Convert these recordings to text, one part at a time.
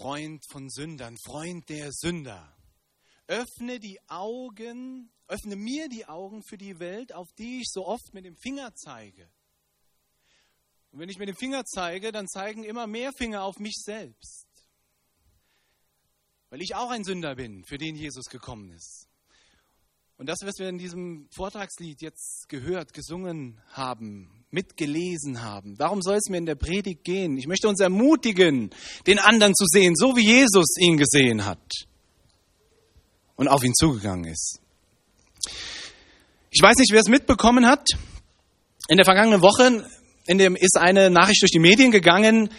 Freund von Sündern, Freund der Sünder. Öffne die Augen, öffne mir die Augen für die Welt, auf die ich so oft mit dem Finger zeige. Und wenn ich mit dem Finger zeige, dann zeigen immer mehr Finger auf mich selbst. Weil ich auch ein Sünder bin, für den Jesus gekommen ist. Und das, was wir in diesem Vortragslied jetzt gehört, gesungen haben, mitgelesen haben, darum soll es mir in der Predigt gehen. Ich möchte uns ermutigen, den anderen zu sehen, so wie Jesus ihn gesehen hat und auf ihn zugegangen ist. Ich weiß nicht, wer es mitbekommen hat. In der vergangenen Woche in dem ist eine Nachricht durch die Medien gegangen,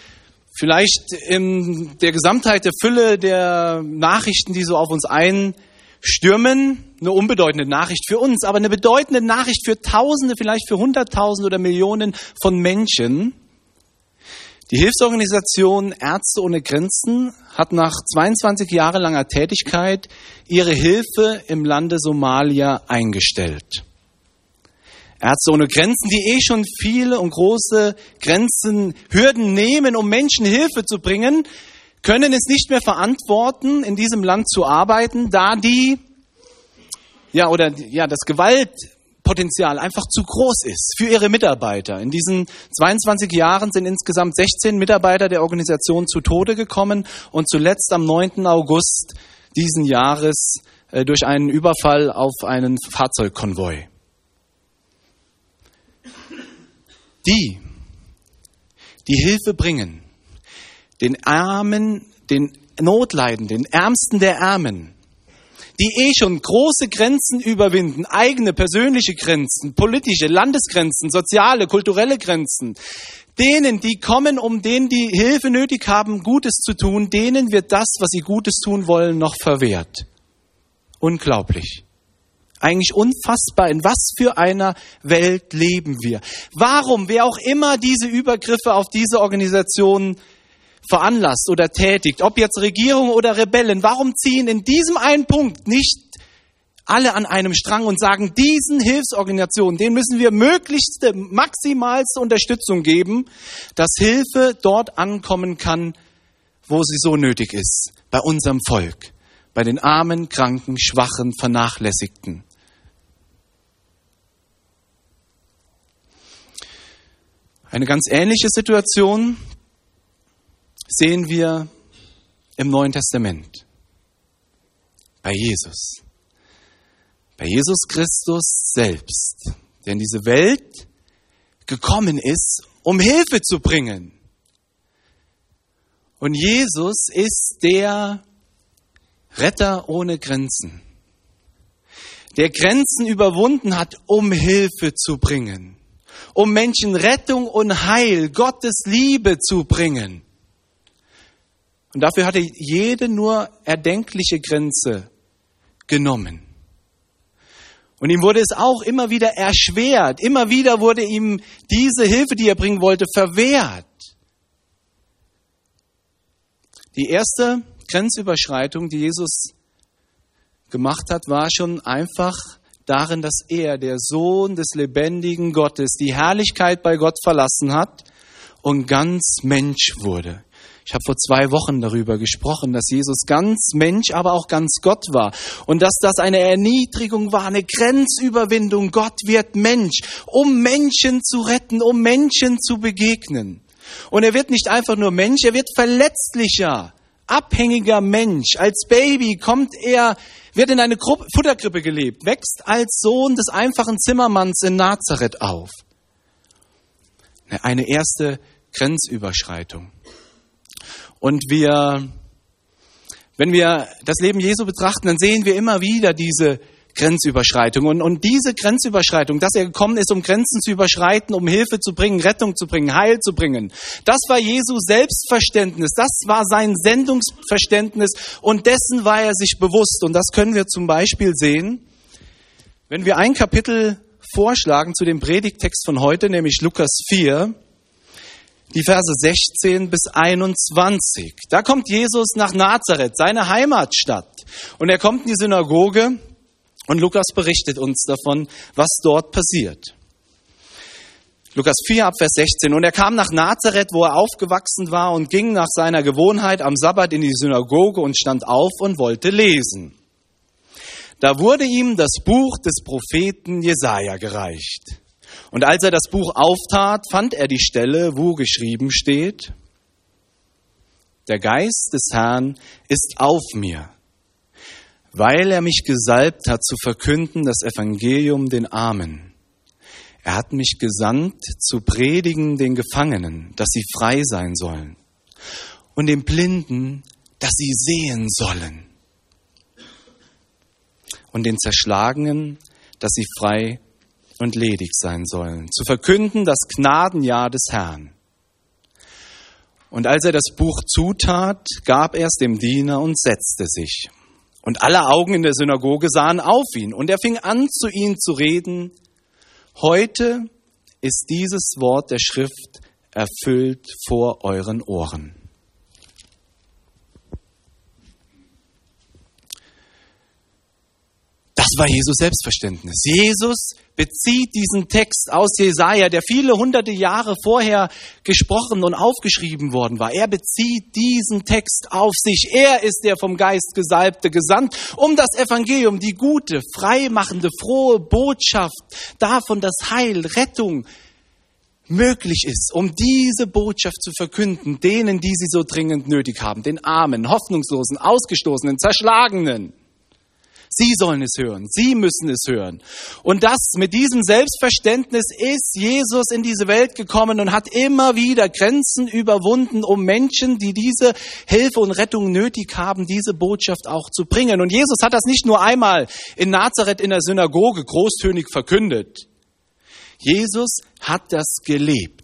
vielleicht in der Gesamtheit der Fülle der Nachrichten, die so auf uns ein stürmen. Eine unbedeutende Nachricht für uns, aber eine bedeutende Nachricht für Tausende, vielleicht für Hunderttausende oder Millionen von Menschen. Die Hilfsorganisation Ärzte ohne Grenzen hat nach 22 Jahre langer Tätigkeit ihre Hilfe im Lande Somalia eingestellt. Ärzte ohne Grenzen, die eh schon viele und große Grenzen, Hürden nehmen, um Menschen Hilfe zu bringen, können es nicht mehr verantworten, in diesem Land zu arbeiten, da die, ja, oder, ja, das Gewaltpotenzial einfach zu groß ist für ihre Mitarbeiter. In diesen 22 Jahren sind insgesamt 16 Mitarbeiter der Organisation zu Tode gekommen und zuletzt am 9. August diesen Jahres äh, durch einen Überfall auf einen Fahrzeugkonvoi. Die, die Hilfe bringen, den Armen, den Notleidenden, den Ärmsten der Ärmen, die eh schon große Grenzen überwinden, eigene persönliche Grenzen, politische, Landesgrenzen, soziale, kulturelle Grenzen, denen, die kommen, um denen, die Hilfe nötig haben, Gutes zu tun, denen wird das, was sie Gutes tun wollen, noch verwehrt. Unglaublich. Eigentlich unfassbar. In was für einer Welt leben wir? Warum, wer auch immer diese Übergriffe auf diese Organisationen veranlasst oder tätigt, ob jetzt Regierung oder Rebellen, warum ziehen in diesem einen Punkt nicht alle an einem Strang und sagen, diesen Hilfsorganisationen, denen müssen wir möglichste, maximalste Unterstützung geben, dass Hilfe dort ankommen kann, wo sie so nötig ist, bei unserem Volk, bei den armen, kranken, schwachen, vernachlässigten. Eine ganz ähnliche Situation sehen wir im Neuen Testament. Bei Jesus. Bei Jesus Christus selbst, der in diese Welt gekommen ist, um Hilfe zu bringen. Und Jesus ist der Retter ohne Grenzen, der Grenzen überwunden hat, um Hilfe zu bringen um Menschen Rettung und Heil, Gottes Liebe zu bringen. Und dafür hat er jede nur erdenkliche Grenze genommen. Und ihm wurde es auch immer wieder erschwert. Immer wieder wurde ihm diese Hilfe, die er bringen wollte, verwehrt. Die erste Grenzüberschreitung, die Jesus gemacht hat, war schon einfach darin, dass er, der Sohn des lebendigen Gottes, die Herrlichkeit bei Gott verlassen hat und ganz Mensch wurde. Ich habe vor zwei Wochen darüber gesprochen, dass Jesus ganz Mensch, aber auch ganz Gott war. Und dass das eine Erniedrigung war, eine Grenzüberwindung. Gott wird Mensch, um Menschen zu retten, um Menschen zu begegnen. Und er wird nicht einfach nur Mensch, er wird verletzlicher, abhängiger Mensch. Als Baby kommt er wird in eine Gruppe, Futterkrippe gelebt, wächst als Sohn des einfachen Zimmermanns in Nazareth auf. Eine erste Grenzüberschreitung. Und wir, wenn wir das Leben Jesu betrachten, dann sehen wir immer wieder diese Grenzüberschreitung. Und, und diese Grenzüberschreitung, dass er gekommen ist, um Grenzen zu überschreiten, um Hilfe zu bringen, Rettung zu bringen, Heil zu bringen, das war Jesu Selbstverständnis, das war sein Sendungsverständnis und dessen war er sich bewusst. Und das können wir zum Beispiel sehen, wenn wir ein Kapitel vorschlagen zu dem Predigtext von heute, nämlich Lukas 4, die Verse 16 bis 21. Da kommt Jesus nach Nazareth, seine Heimatstadt. Und er kommt in die Synagoge und Lukas berichtet uns davon, was dort passiert. Lukas 4 ab Vers 16. Und er kam nach Nazareth, wo er aufgewachsen war, und ging nach seiner Gewohnheit am Sabbat in die Synagoge und stand auf und wollte lesen. Da wurde ihm das Buch des Propheten Jesaja gereicht. Und als er das Buch auftat, fand er die Stelle, wo geschrieben steht, der Geist des Herrn ist auf mir, weil er mich gesalbt hat zu verkünden das Evangelium den Armen. Er hat mich gesandt zu predigen den Gefangenen, dass sie frei sein sollen, und den Blinden, dass sie sehen sollen, und den Zerschlagenen, dass sie frei und ledig sein sollen, zu verkünden das Gnadenjahr des Herrn. Und als er das Buch zutat, gab er es dem Diener und setzte sich. Und alle Augen in der Synagoge sahen auf ihn. Und er fing an, zu ihnen zu reden. Heute ist dieses Wort der Schrift erfüllt vor euren Ohren. Das war Jesus Selbstverständnis. Jesus bezieht diesen Text aus Jesaja, der viele hunderte Jahre vorher gesprochen und aufgeschrieben worden war. Er bezieht diesen Text auf sich. Er ist der vom Geist Gesalbte gesandt, um das Evangelium, die gute, freimachende, frohe Botschaft davon, dass Heil, Rettung möglich ist, um diese Botschaft zu verkünden, denen, die sie so dringend nötig haben, den Armen, Hoffnungslosen, Ausgestoßenen, Zerschlagenen. Sie sollen es hören. Sie müssen es hören. Und das mit diesem Selbstverständnis ist Jesus in diese Welt gekommen und hat immer wieder Grenzen überwunden, um Menschen, die diese Hilfe und Rettung nötig haben, diese Botschaft auch zu bringen. Und Jesus hat das nicht nur einmal in Nazareth in der Synagoge großtönig verkündet. Jesus hat das gelebt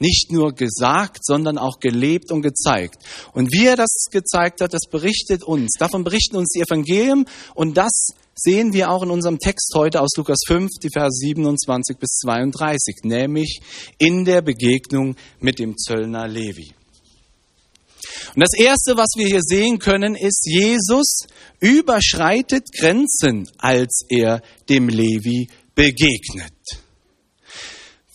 nicht nur gesagt, sondern auch gelebt und gezeigt. Und wie er das gezeigt hat, das berichtet uns. Davon berichten uns die Evangelien und das sehen wir auch in unserem Text heute aus Lukas 5, die Vers 27 bis 32, nämlich in der Begegnung mit dem Zöllner Levi. Und das Erste, was wir hier sehen können, ist, Jesus überschreitet Grenzen, als er dem Levi begegnet.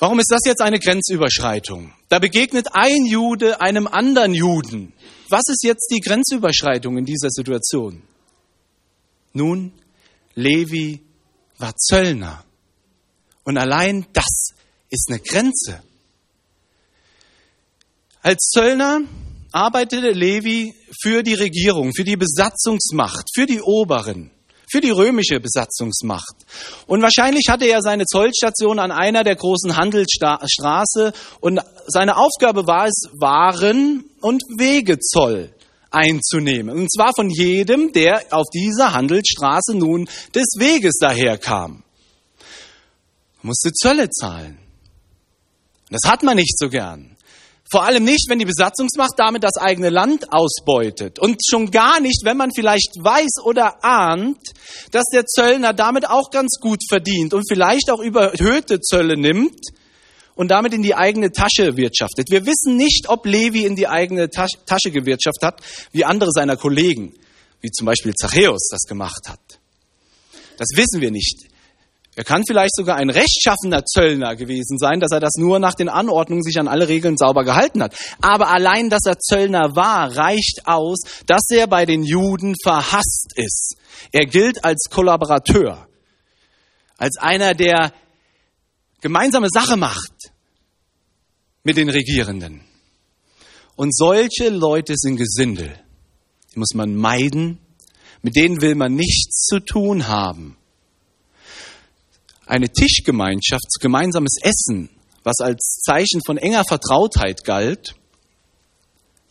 Warum ist das jetzt eine Grenzüberschreitung? Da begegnet ein Jude einem anderen Juden. Was ist jetzt die Grenzüberschreitung in dieser Situation? Nun, Levi war Zöllner. Und allein das ist eine Grenze. Als Zöllner arbeitete Levi für die Regierung, für die Besatzungsmacht, für die Oberen für die römische Besatzungsmacht. Und wahrscheinlich hatte er seine Zollstation an einer der großen Handelsstraße und seine Aufgabe war es, Waren und Wegezoll einzunehmen. Und zwar von jedem, der auf dieser Handelsstraße nun des Weges daherkam. Man musste Zölle zahlen. Das hat man nicht so gern. Vor allem nicht, wenn die Besatzungsmacht damit das eigene Land ausbeutet. Und schon gar nicht, wenn man vielleicht weiß oder ahnt, dass der Zöllner damit auch ganz gut verdient und vielleicht auch überhöhte Zölle nimmt und damit in die eigene Tasche wirtschaftet. Wir wissen nicht, ob Levi in die eigene Tasche gewirtschaftet hat, wie andere seiner Kollegen, wie zum Beispiel Zachäus das gemacht hat. Das wissen wir nicht. Er kann vielleicht sogar ein rechtschaffener Zöllner gewesen sein, dass er das nur nach den Anordnungen sich an alle Regeln sauber gehalten hat. Aber allein, dass er Zöllner war, reicht aus, dass er bei den Juden verhasst ist. Er gilt als Kollaborateur, als einer, der gemeinsame Sache macht mit den Regierenden. Und solche Leute sind Gesindel. Die muss man meiden. Mit denen will man nichts zu tun haben eine Tischgemeinschaft, gemeinsames Essen, was als Zeichen von enger Vertrautheit galt,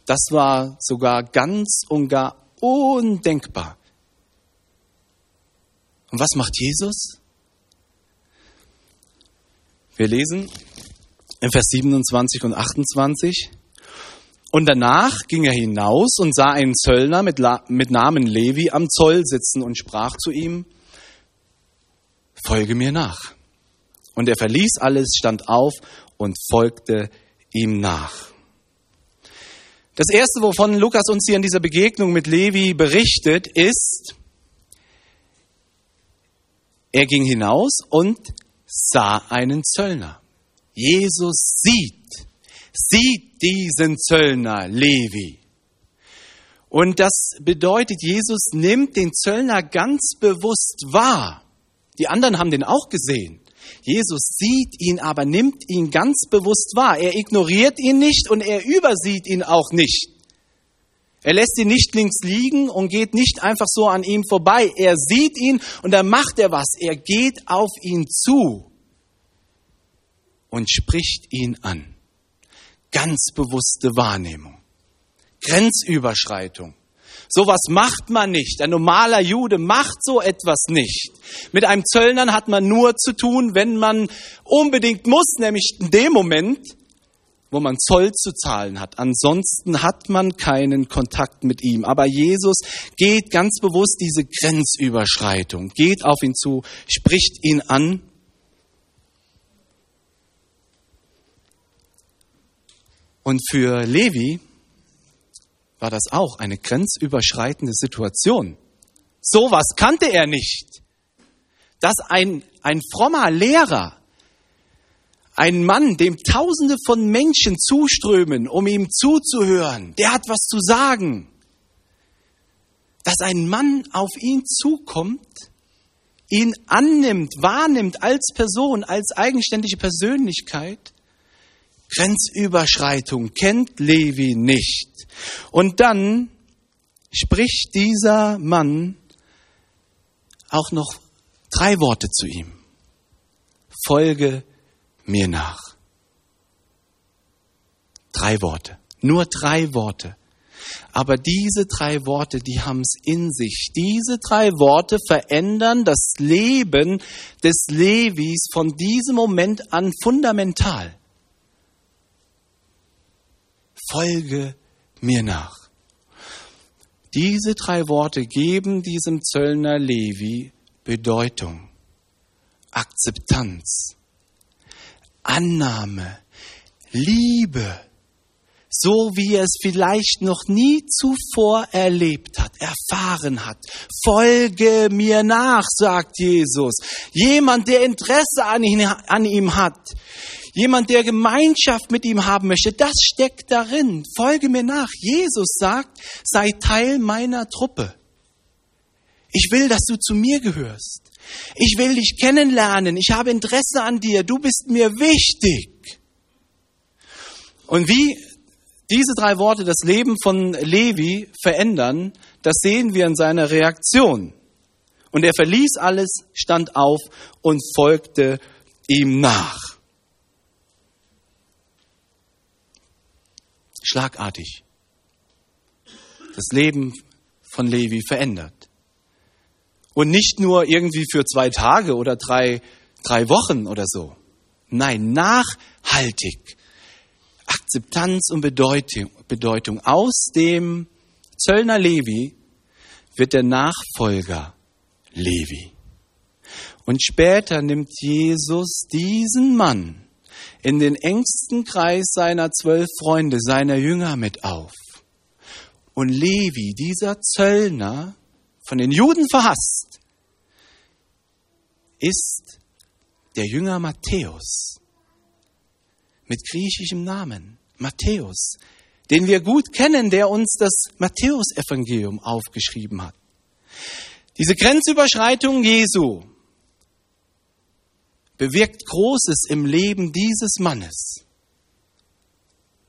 das war sogar ganz und gar undenkbar. Und was macht Jesus? Wir lesen in Vers 27 und 28. Und danach ging er hinaus und sah einen Zöllner mit, mit Namen Levi am Zoll sitzen und sprach zu ihm, folge mir nach. Und er verließ alles, stand auf und folgte ihm nach. Das erste, wovon Lukas uns hier in dieser Begegnung mit Levi berichtet, ist, er ging hinaus und sah einen Zöllner. Jesus sieht, sieht diesen Zöllner Levi. Und das bedeutet, Jesus nimmt den Zöllner ganz bewusst wahr. Die anderen haben den auch gesehen. Jesus sieht ihn aber, nimmt ihn ganz bewusst wahr. Er ignoriert ihn nicht und er übersieht ihn auch nicht. Er lässt ihn nicht links liegen und geht nicht einfach so an ihm vorbei. Er sieht ihn und dann macht er was. Er geht auf ihn zu und spricht ihn an. Ganz bewusste Wahrnehmung. Grenzüberschreitung. Sowas macht man nicht. Ein normaler Jude macht so etwas nicht. Mit einem Zöllner hat man nur zu tun, wenn man unbedingt muss, nämlich in dem Moment, wo man Zoll zu zahlen hat. Ansonsten hat man keinen Kontakt mit ihm. Aber Jesus geht ganz bewusst diese Grenzüberschreitung, geht auf ihn zu, spricht ihn an. Und für Levi war das auch eine grenzüberschreitende Situation. Sowas kannte er nicht. Dass ein, ein frommer Lehrer, ein Mann, dem Tausende von Menschen zuströmen, um ihm zuzuhören, der hat was zu sagen. Dass ein Mann auf ihn zukommt, ihn annimmt, wahrnimmt als Person, als eigenständige Persönlichkeit Grenzüberschreitung kennt Levi nicht. Und dann spricht dieser Mann auch noch drei Worte zu ihm. Folge mir nach. Drei Worte. Nur drei Worte. Aber diese drei Worte, die haben es in sich. Diese drei Worte verändern das Leben des Levis von diesem Moment an fundamental folge mir nach. Diese drei Worte geben diesem Zöllner Levi Bedeutung, Akzeptanz, Annahme, Liebe, so wie er es vielleicht noch nie zuvor erlebt hat, erfahren hat. Folge mir nach, sagt Jesus. Jemand, der Interesse an, ihm hat. Jemand, der Gemeinschaft mit ihm haben möchte, das steckt darin. Folge mir nach. Jesus sagt, sei Teil meiner Truppe. Ich will, dass du zu mir gehörst. Ich will dich kennenlernen. Ich habe Interesse an dir. Du bist mir wichtig. Und wie diese drei Worte das Leben von Levi verändern, das sehen wir in seiner Reaktion. Und er verließ alles, stand auf und folgte ihm nach. Schlagartig das Leben von Levi verändert. Und nicht nur irgendwie für zwei Tage oder drei, drei Wochen oder so. Nein, nachhaltig. Akzeptanz und Bedeutung, Bedeutung. Aus dem Zöllner Levi wird der Nachfolger Levi. Und später nimmt Jesus diesen Mann in den engsten Kreis seiner zwölf Freunde, seiner Jünger mit auf. Und Levi, dieser Zöllner, von den Juden verhasst, ist der Jünger Matthäus mit griechischem Namen, Matthäus, den wir gut kennen, der uns das Matthäusevangelium aufgeschrieben hat. Diese Grenzüberschreitung Jesu, bewirkt Großes im Leben dieses Mannes.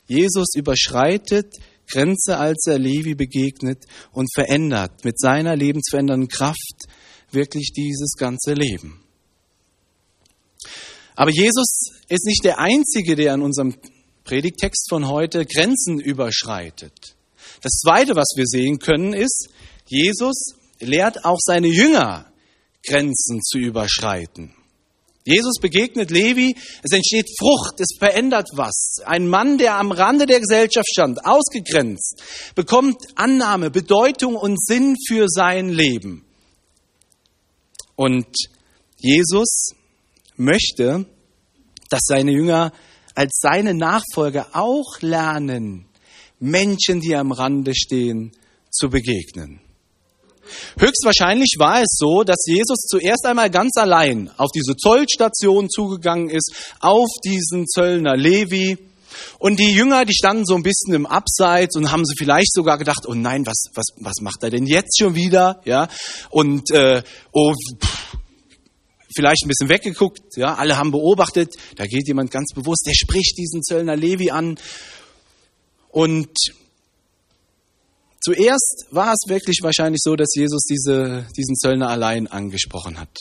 Jesus überschreitet Grenze, als er Levi begegnet und verändert mit seiner lebensverändernden Kraft wirklich dieses ganze Leben. Aber Jesus ist nicht der Einzige, der in unserem Predigtext von heute Grenzen überschreitet. Das Zweite, was wir sehen können, ist, Jesus lehrt auch seine Jünger, Grenzen zu überschreiten. Jesus begegnet Levi, es entsteht Frucht, es verändert was. Ein Mann, der am Rande der Gesellschaft stand, ausgegrenzt, bekommt Annahme, Bedeutung und Sinn für sein Leben. Und Jesus möchte, dass seine Jünger als seine Nachfolger auch lernen, Menschen, die am Rande stehen, zu begegnen. Höchstwahrscheinlich war es so, dass Jesus zuerst einmal ganz allein auf diese Zollstation zugegangen ist, auf diesen Zöllner Levi. Und die Jünger, die standen so ein bisschen im Abseits und haben sie vielleicht sogar gedacht, oh nein, was, was, was macht er denn jetzt schon wieder? Ja, und äh, oh, pff, vielleicht ein bisschen weggeguckt. Ja, alle haben beobachtet, da geht jemand ganz bewusst, der spricht diesen Zöllner Levi an. Und Zuerst war es wirklich wahrscheinlich so, dass Jesus diese, diesen Zöllner allein angesprochen hat.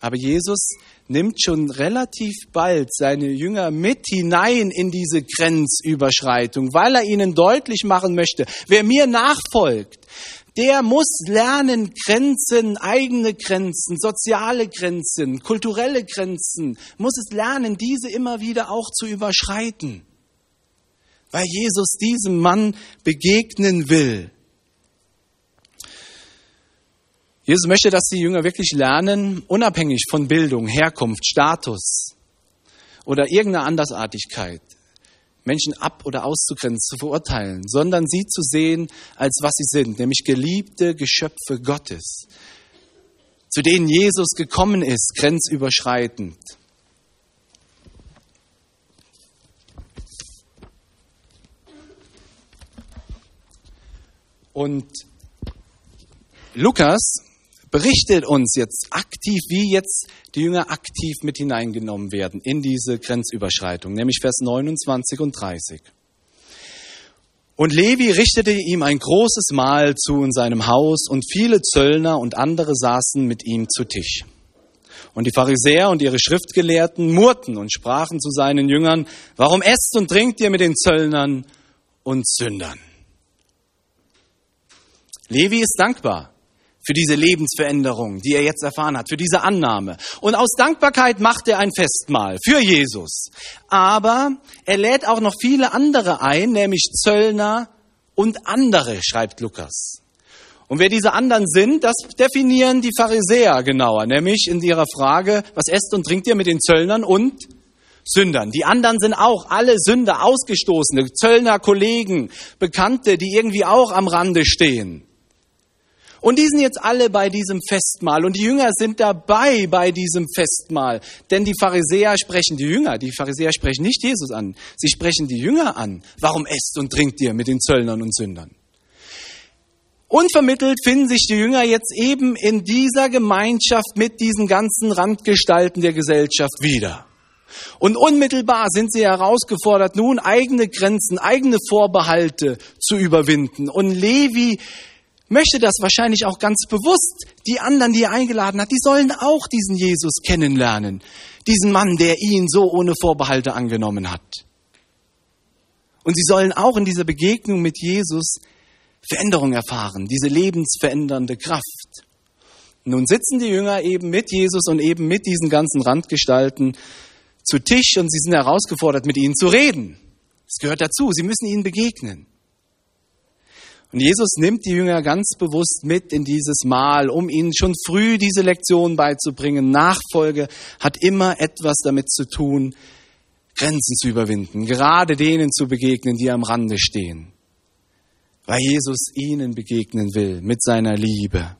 Aber Jesus nimmt schon relativ bald seine Jünger mit hinein in diese Grenzüberschreitung, weil er ihnen deutlich machen möchte, wer mir nachfolgt, der muss lernen, Grenzen, eigene Grenzen, soziale Grenzen, kulturelle Grenzen, muss es lernen, diese immer wieder auch zu überschreiten weil Jesus diesem Mann begegnen will. Jesus möchte, dass die Jünger wirklich lernen, unabhängig von Bildung, Herkunft, Status oder irgendeiner Andersartigkeit, Menschen ab oder auszugrenzen, zu verurteilen, sondern sie zu sehen, als was sie sind, nämlich geliebte Geschöpfe Gottes, zu denen Jesus gekommen ist, grenzüberschreitend. Und Lukas berichtet uns jetzt aktiv, wie jetzt die Jünger aktiv mit hineingenommen werden in diese Grenzüberschreitung, nämlich Vers 29 und 30. Und Levi richtete ihm ein großes Mahl zu in seinem Haus, und viele Zöllner und andere saßen mit ihm zu Tisch. Und die Pharisäer und ihre Schriftgelehrten murrten und sprachen zu seinen Jüngern, warum esst und trinkt ihr mit den Zöllnern und Sündern? Levi ist dankbar für diese Lebensveränderung, die er jetzt erfahren hat, für diese Annahme. Und aus Dankbarkeit macht er ein Festmahl für Jesus. Aber er lädt auch noch viele andere ein, nämlich Zöllner und andere, schreibt Lukas. Und wer diese anderen sind, das definieren die Pharisäer genauer, nämlich in ihrer Frage, was esst und trinkt ihr mit den Zöllnern und Sündern. Die anderen sind auch alle Sünder, Ausgestoßene, Zöllner, Kollegen, Bekannte, die irgendwie auch am Rande stehen. Und die sind jetzt alle bei diesem Festmahl und die Jünger sind dabei bei diesem Festmahl. Denn die Pharisäer sprechen die Jünger, die Pharisäer sprechen nicht Jesus an, sie sprechen die Jünger an. Warum esst und trinkt ihr mit den Zöllnern und Sündern? Unvermittelt finden sich die Jünger jetzt eben in dieser Gemeinschaft mit diesen ganzen Randgestalten der Gesellschaft wieder. Und unmittelbar sind sie herausgefordert, nun eigene Grenzen, eigene Vorbehalte zu überwinden. Und Levi möchte das wahrscheinlich auch ganz bewusst. Die anderen, die er eingeladen hat, die sollen auch diesen Jesus kennenlernen. Diesen Mann, der ihn so ohne Vorbehalte angenommen hat. Und sie sollen auch in dieser Begegnung mit Jesus Veränderung erfahren, diese lebensverändernde Kraft. Nun sitzen die Jünger eben mit Jesus und eben mit diesen ganzen Randgestalten zu Tisch und sie sind herausgefordert, mit ihnen zu reden. Es gehört dazu, sie müssen ihnen begegnen. Und Jesus nimmt die Jünger ganz bewusst mit in dieses Mahl, um ihnen schon früh diese Lektion beizubringen. Nachfolge hat immer etwas damit zu tun, Grenzen zu überwinden, gerade denen zu begegnen, die am Rande stehen, weil Jesus ihnen begegnen will mit seiner Liebe.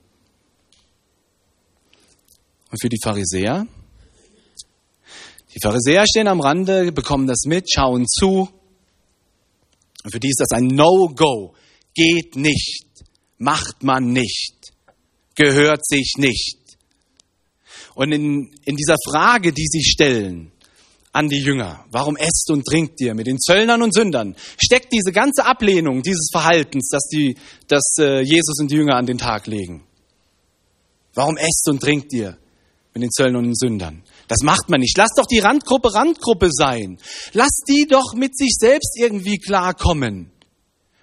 Und für die Pharisäer? Die Pharisäer stehen am Rande, bekommen das mit, schauen zu. Und für die ist das ein No-Go geht nicht, macht man nicht, gehört sich nicht. Und in, in dieser Frage, die sie stellen an die Jünger, warum esst und trinkt ihr mit den Zöllnern und Sündern, steckt diese ganze Ablehnung dieses Verhaltens, das, die, das äh, Jesus und die Jünger an den Tag legen. Warum esst und trinkt ihr mit den Zöllnern und Sündern? Das macht man nicht. Lass doch die Randgruppe Randgruppe sein. Lass die doch mit sich selbst irgendwie klarkommen.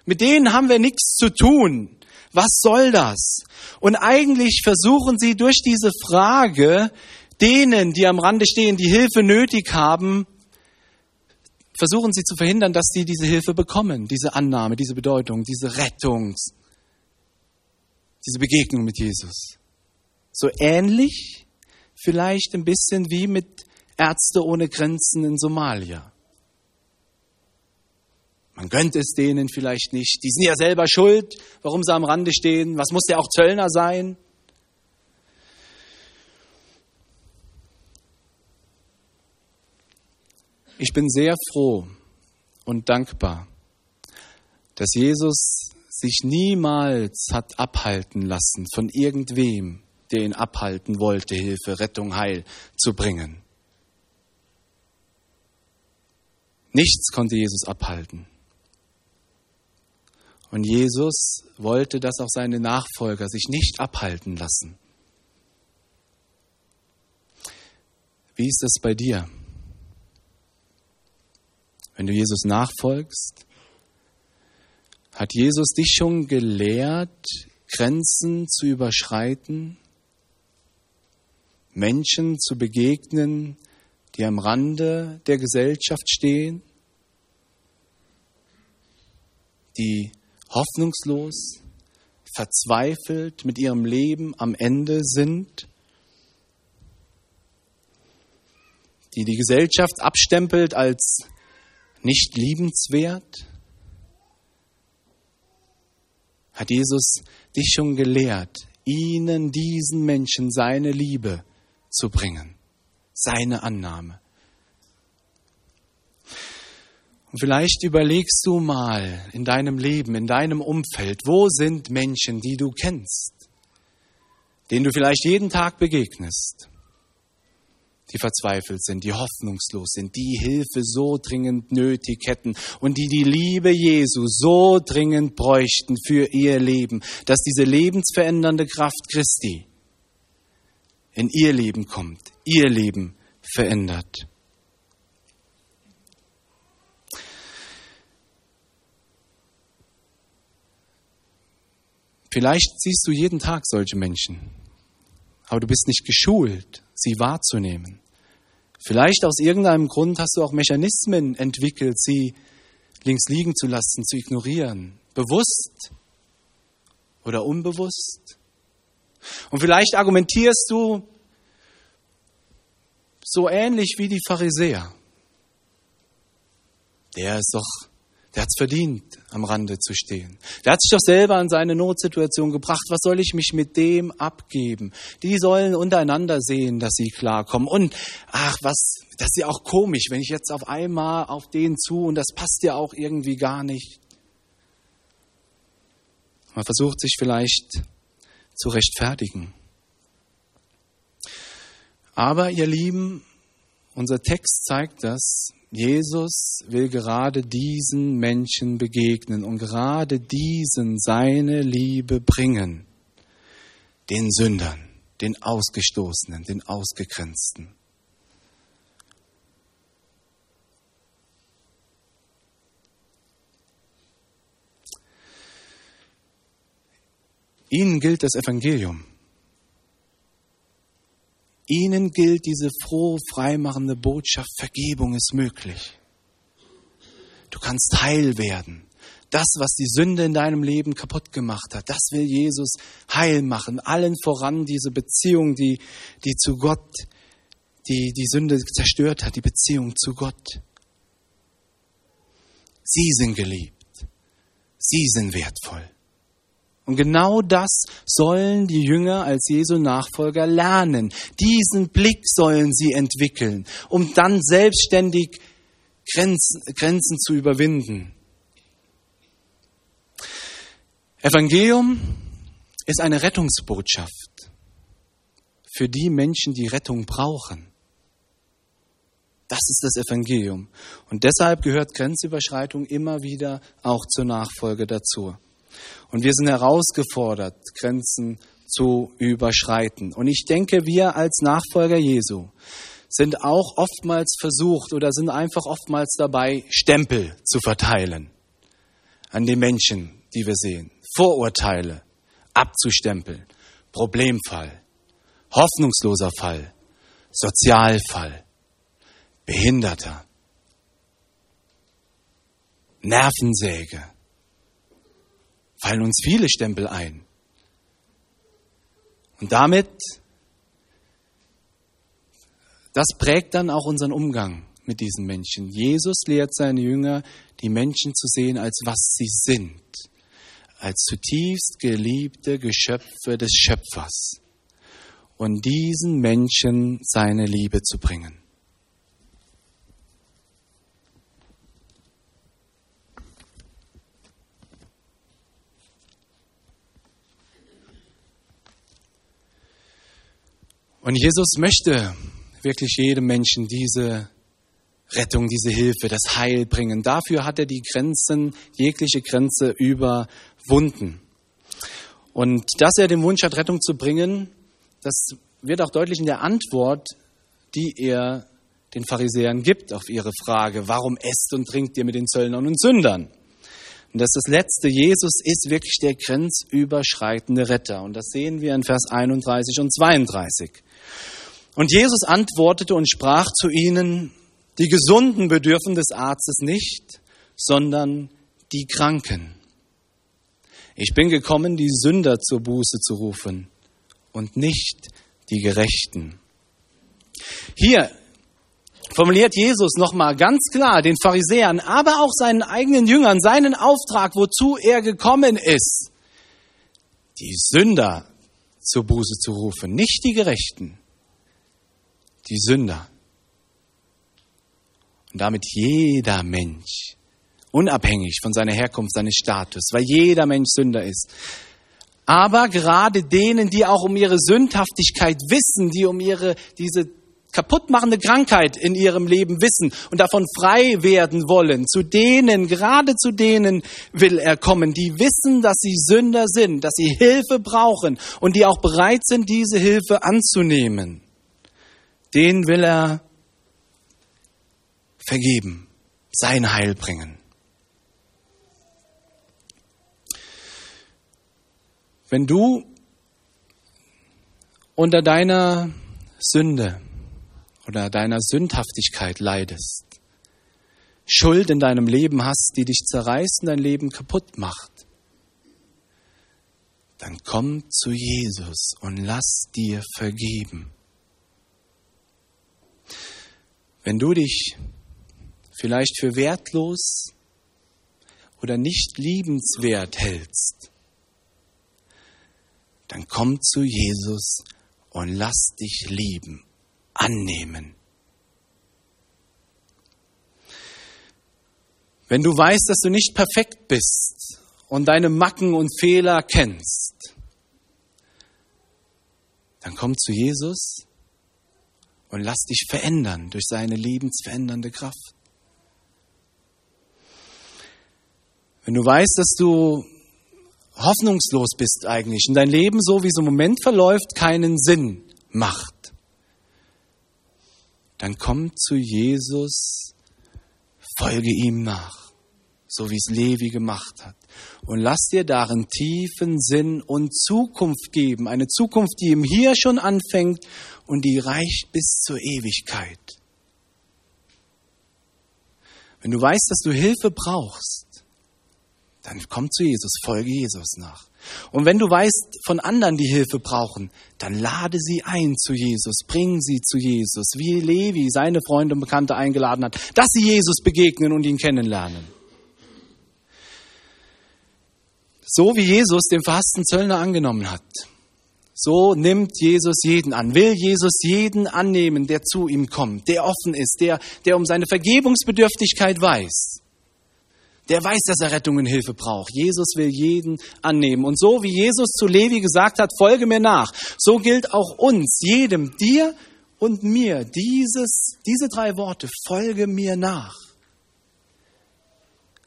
Mit denen haben wir nichts zu tun. Was soll das? Und eigentlich versuchen sie durch diese Frage denen, die am Rande stehen, die Hilfe nötig haben, versuchen sie zu verhindern, dass sie diese Hilfe bekommen, diese Annahme, diese Bedeutung, diese Rettung, diese Begegnung mit Jesus. So ähnlich vielleicht ein bisschen wie mit Ärzte ohne Grenzen in Somalia. Man gönnt es denen vielleicht nicht. Die sind ja selber schuld, warum sie am Rande stehen. Was muss der auch Zöllner sein? Ich bin sehr froh und dankbar, dass Jesus sich niemals hat abhalten lassen von irgendwem, der ihn abhalten wollte, Hilfe, Rettung, Heil zu bringen. Nichts konnte Jesus abhalten. Und Jesus wollte, dass auch seine Nachfolger sich nicht abhalten lassen. Wie ist es bei dir? Wenn du Jesus nachfolgst, hat Jesus dich schon gelehrt, Grenzen zu überschreiten, Menschen zu begegnen, die am Rande der Gesellschaft stehen, die hoffnungslos, verzweifelt mit ihrem Leben am Ende sind, die die Gesellschaft abstempelt als nicht liebenswert? Hat Jesus dich schon gelehrt, ihnen, diesen Menschen, seine Liebe zu bringen, seine Annahme? Und vielleicht überlegst du mal in deinem Leben, in deinem Umfeld, wo sind Menschen, die du kennst, denen du vielleicht jeden Tag begegnest, die verzweifelt sind, die hoffnungslos sind, die Hilfe so dringend nötig hätten und die die Liebe Jesu so dringend bräuchten für ihr Leben, dass diese lebensverändernde Kraft Christi in ihr Leben kommt, ihr Leben verändert. Vielleicht siehst du jeden Tag solche Menschen, aber du bist nicht geschult, sie wahrzunehmen. Vielleicht aus irgendeinem Grund hast du auch Mechanismen entwickelt, sie links liegen zu lassen, zu ignorieren, bewusst oder unbewusst. Und vielleicht argumentierst du so ähnlich wie die Pharisäer. Der ist doch der hat es verdient, am Rande zu stehen. Der hat sich doch selber in seine Notsituation gebracht. Was soll ich mich mit dem abgeben? Die sollen untereinander sehen, dass sie klarkommen. Und ach, was, das ist ja auch komisch, wenn ich jetzt auf einmal auf den zu und das passt ja auch irgendwie gar nicht. Man versucht sich vielleicht zu rechtfertigen. Aber ihr Lieben, unser Text zeigt das, Jesus will gerade diesen Menschen begegnen und gerade diesen seine Liebe bringen. Den Sündern, den Ausgestoßenen, den Ausgegrenzten. Ihnen gilt das Evangelium. Ihnen gilt diese froh freimachende Botschaft, Vergebung ist möglich. Du kannst heil werden. Das, was die Sünde in deinem Leben kaputt gemacht hat, das will Jesus heil machen. Allen voran diese Beziehung, die, die zu Gott, die die Sünde zerstört hat, die Beziehung zu Gott. Sie sind geliebt. Sie sind wertvoll. Und genau das sollen die Jünger als Jesu Nachfolger lernen. Diesen Blick sollen sie entwickeln, um dann selbstständig Grenzen, Grenzen zu überwinden. Evangelium ist eine Rettungsbotschaft für die Menschen, die Rettung brauchen. Das ist das Evangelium. Und deshalb gehört Grenzüberschreitung immer wieder auch zur Nachfolge dazu. Und wir sind herausgefordert, Grenzen zu überschreiten. Und ich denke, wir als Nachfolger Jesu sind auch oftmals versucht oder sind einfach oftmals dabei, Stempel zu verteilen an die Menschen, die wir sehen. Vorurteile abzustempeln. Problemfall, hoffnungsloser Fall, Sozialfall, Behinderter, Nervensäge, fallen uns viele Stempel ein. Und damit, das prägt dann auch unseren Umgang mit diesen Menschen. Jesus lehrt seine Jünger, die Menschen zu sehen, als was sie sind, als zutiefst geliebte Geschöpfe des Schöpfers und diesen Menschen seine Liebe zu bringen. Und Jesus möchte wirklich jedem Menschen diese Rettung, diese Hilfe, das Heil bringen. Dafür hat er die Grenzen, jegliche Grenze überwunden. Und dass er den Wunsch hat, Rettung zu bringen, das wird auch deutlich in der Antwort, die er den Pharisäern gibt auf ihre Frage, warum esst und trinkt ihr mit den Zöllnern und Sündern? Und das ist das Letzte. Jesus ist wirklich der grenzüberschreitende Retter. Und das sehen wir in Vers 31 und 32. Und Jesus antwortete und sprach zu ihnen, die Gesunden bedürfen des Arztes nicht, sondern die Kranken. Ich bin gekommen, die Sünder zur Buße zu rufen und nicht die Gerechten. Hier formuliert Jesus nochmal ganz klar den Pharisäern, aber auch seinen eigenen Jüngern seinen Auftrag, wozu er gekommen ist, die Sünder zur Buße zu rufen, nicht die Gerechten die Sünder. Und damit jeder Mensch, unabhängig von seiner Herkunft, seines Status, weil jeder Mensch Sünder ist. Aber gerade denen, die auch um ihre Sündhaftigkeit wissen, die um ihre, diese kaputtmachende Krankheit in ihrem Leben wissen und davon frei werden wollen, zu denen, gerade zu denen will er kommen, die wissen, dass sie Sünder sind, dass sie Hilfe brauchen und die auch bereit sind, diese Hilfe anzunehmen den will er vergeben, sein Heil bringen. Wenn du unter deiner Sünde oder deiner Sündhaftigkeit leidest, Schuld in deinem Leben hast, die dich zerreißt und dein Leben kaputt macht, dann komm zu Jesus und lass dir vergeben. Wenn du dich vielleicht für wertlos oder nicht liebenswert hältst, dann komm zu Jesus und lass dich lieben, annehmen. Wenn du weißt, dass du nicht perfekt bist und deine Macken und Fehler kennst, dann komm zu Jesus und lass dich verändern durch seine lebensverändernde Kraft. Wenn du weißt, dass du hoffnungslos bist eigentlich und dein Leben so, wie es im Moment verläuft, keinen Sinn macht, dann komm zu Jesus, folge ihm nach, so wie es Levi gemacht hat. Und lass dir darin tiefen Sinn und Zukunft geben. Eine Zukunft, die im Hier schon anfängt und die reicht bis zur Ewigkeit. Wenn du weißt, dass du Hilfe brauchst, dann komm zu Jesus, folge Jesus nach. Und wenn du weißt von anderen, die Hilfe brauchen, dann lade sie ein zu Jesus, bring sie zu Jesus, wie Levi seine Freunde und Bekannte eingeladen hat, dass sie Jesus begegnen und ihn kennenlernen. So wie Jesus den verhassten Zöllner angenommen hat, so nimmt Jesus jeden an, will Jesus jeden annehmen, der zu ihm kommt, der offen ist, der, der um seine Vergebungsbedürftigkeit weiß. Der weiß, dass er Rettung und Hilfe braucht. Jesus will jeden annehmen. Und so wie Jesus zu Levi gesagt hat, folge mir nach, so gilt auch uns, jedem, dir und mir, dieses, diese drei Worte, folge mir nach.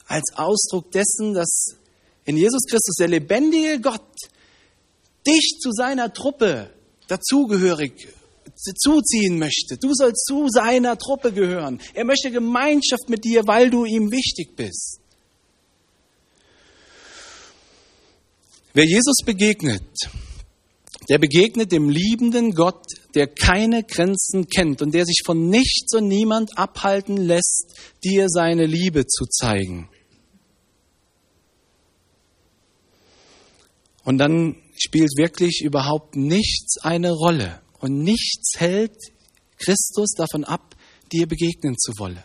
Als Ausdruck dessen, dass in Jesus Christus der lebendige Gott dich zu seiner Truppe dazugehörig zuziehen möchte. Du sollst zu seiner Truppe gehören. Er möchte Gemeinschaft mit dir, weil du ihm wichtig bist. Wer Jesus begegnet, der begegnet dem liebenden Gott, der keine Grenzen kennt und der sich von nichts und niemand abhalten lässt, dir seine Liebe zu zeigen. Und dann spielt wirklich überhaupt nichts eine Rolle. Und nichts hält Christus davon ab, dir begegnen zu wollen.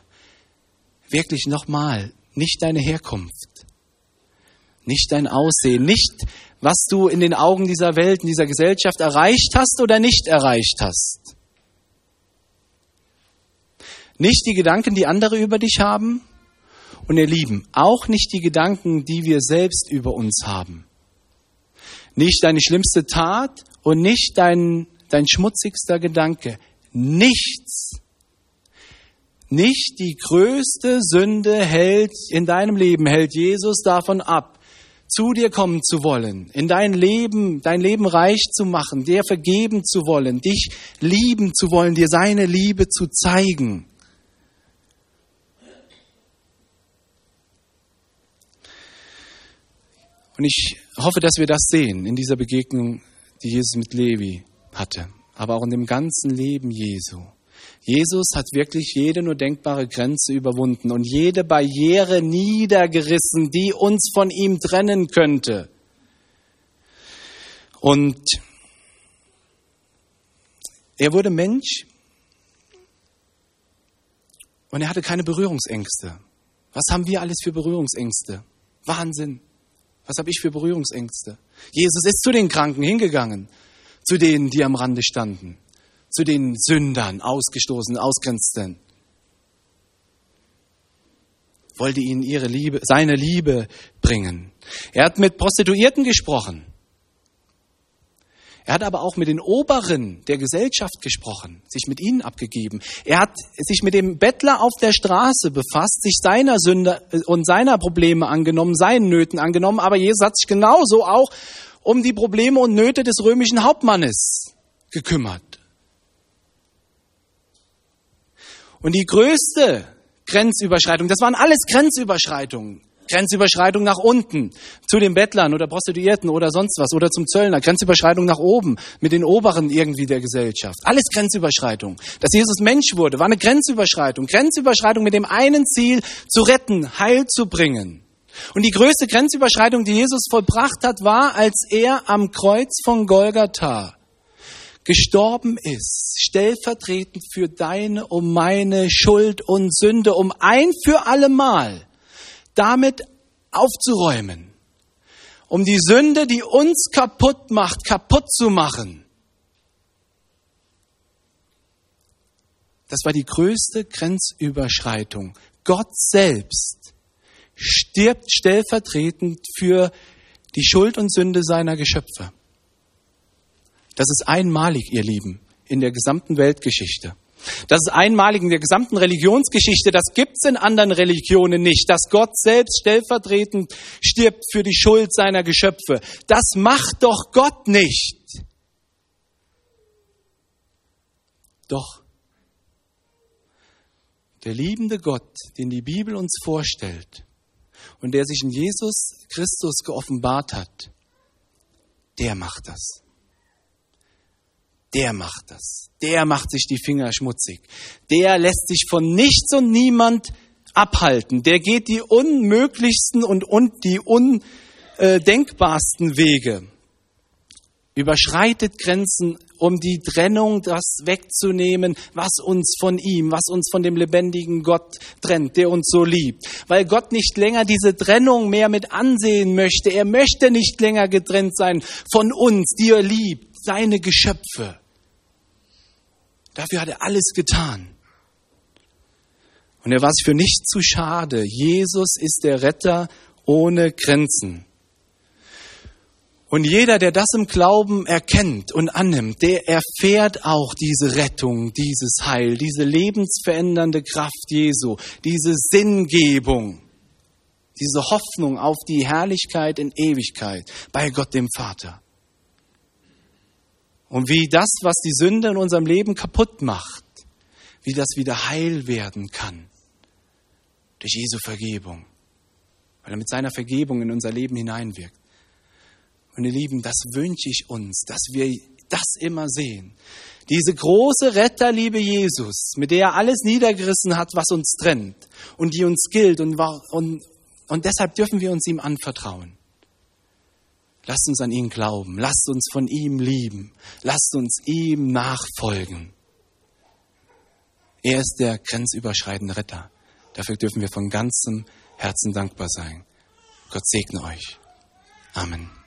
Wirklich nochmal, nicht deine Herkunft, nicht dein Aussehen, nicht was du in den Augen dieser Welt, in dieser Gesellschaft erreicht hast oder nicht erreicht hast. Nicht die Gedanken, die andere über dich haben. Und ihr Lieben, auch nicht die Gedanken, die wir selbst über uns haben. Nicht deine schlimmste Tat und nicht dein, dein schmutzigster Gedanke. Nichts. Nicht die größte Sünde hält in deinem Leben, hält Jesus davon ab, zu dir kommen zu wollen, in dein Leben, dein Leben reich zu machen, dir vergeben zu wollen, dich lieben zu wollen, dir seine Liebe zu zeigen. Und ich hoffe, dass wir das sehen in dieser Begegnung, die Jesus mit Levi hatte, aber auch in dem ganzen Leben Jesu. Jesus hat wirklich jede nur denkbare Grenze überwunden und jede Barriere niedergerissen, die uns von ihm trennen könnte. Und er wurde Mensch und er hatte keine Berührungsängste. Was haben wir alles für Berührungsängste? Wahnsinn. Was habe ich für Berührungsängste? Jesus ist zu den Kranken hingegangen, zu denen, die am Rande standen zu den Sündern, Ausgestoßenen, Ausgrenzten. Wollte ihnen ihre Liebe, seine Liebe bringen. Er hat mit Prostituierten gesprochen. Er hat aber auch mit den Oberen der Gesellschaft gesprochen, sich mit ihnen abgegeben. Er hat sich mit dem Bettler auf der Straße befasst, sich seiner Sünde und seiner Probleme angenommen, seinen Nöten angenommen. Aber Jesus hat sich genauso auch um die Probleme und Nöte des römischen Hauptmannes gekümmert. Und die größte Grenzüberschreitung, das waren alles Grenzüberschreitungen. Grenzüberschreitung nach unten, zu den Bettlern oder Prostituierten oder sonst was oder zum Zöllner. Grenzüberschreitung nach oben, mit den Oberen irgendwie der Gesellschaft. Alles Grenzüberschreitung. Dass Jesus Mensch wurde, war eine Grenzüberschreitung. Grenzüberschreitung mit dem einen Ziel, zu retten, Heil zu bringen. Und die größte Grenzüberschreitung, die Jesus vollbracht hat, war, als er am Kreuz von Golgatha gestorben ist, stellvertretend für deine und meine Schuld und Sünde, um ein für allemal damit aufzuräumen, um die Sünde, die uns kaputt macht, kaputt zu machen. Das war die größte Grenzüberschreitung. Gott selbst stirbt stellvertretend für die Schuld und Sünde seiner Geschöpfe. Das ist einmalig, ihr Lieben, in der gesamten Weltgeschichte. Das ist einmalig in der gesamten Religionsgeschichte. Das gibt es in anderen Religionen nicht, dass Gott selbst stellvertretend stirbt für die Schuld seiner Geschöpfe. Das macht doch Gott nicht. Doch der liebende Gott, den die Bibel uns vorstellt und der sich in Jesus Christus geoffenbart hat, der macht das der macht das. Der macht sich die Finger schmutzig. Der lässt sich von nichts und niemand abhalten. Der geht die unmöglichsten und, und die undenkbarsten Wege. Überschreitet Grenzen, um die Trennung, das wegzunehmen, was uns von ihm, was uns von dem lebendigen Gott trennt, der uns so liebt. Weil Gott nicht länger diese Trennung mehr mit ansehen möchte. Er möchte nicht länger getrennt sein von uns, die er liebt, seine Geschöpfe. Dafür hat er alles getan. Und er war sich für nichts zu schade. Jesus ist der Retter ohne Grenzen. Und jeder, der das im Glauben erkennt und annimmt, der erfährt auch diese Rettung, dieses Heil, diese lebensverändernde Kraft Jesu, diese Sinngebung, diese Hoffnung auf die Herrlichkeit in Ewigkeit bei Gott dem Vater. Und wie das, was die Sünde in unserem Leben kaputt macht, wie das wieder heil werden kann. Durch Jesu Vergebung. Weil er mit seiner Vergebung in unser Leben hineinwirkt. Und ihr Lieben, das wünsche ich uns, dass wir das immer sehen. Diese große Retterliebe Jesus, mit der er alles niedergerissen hat, was uns trennt und die uns gilt und, und, und deshalb dürfen wir uns ihm anvertrauen. Lasst uns an ihn glauben. Lasst uns von ihm lieben. Lasst uns ihm nachfolgen. Er ist der grenzüberschreitende Retter. Dafür dürfen wir von ganzem Herzen dankbar sein. Gott segne euch. Amen.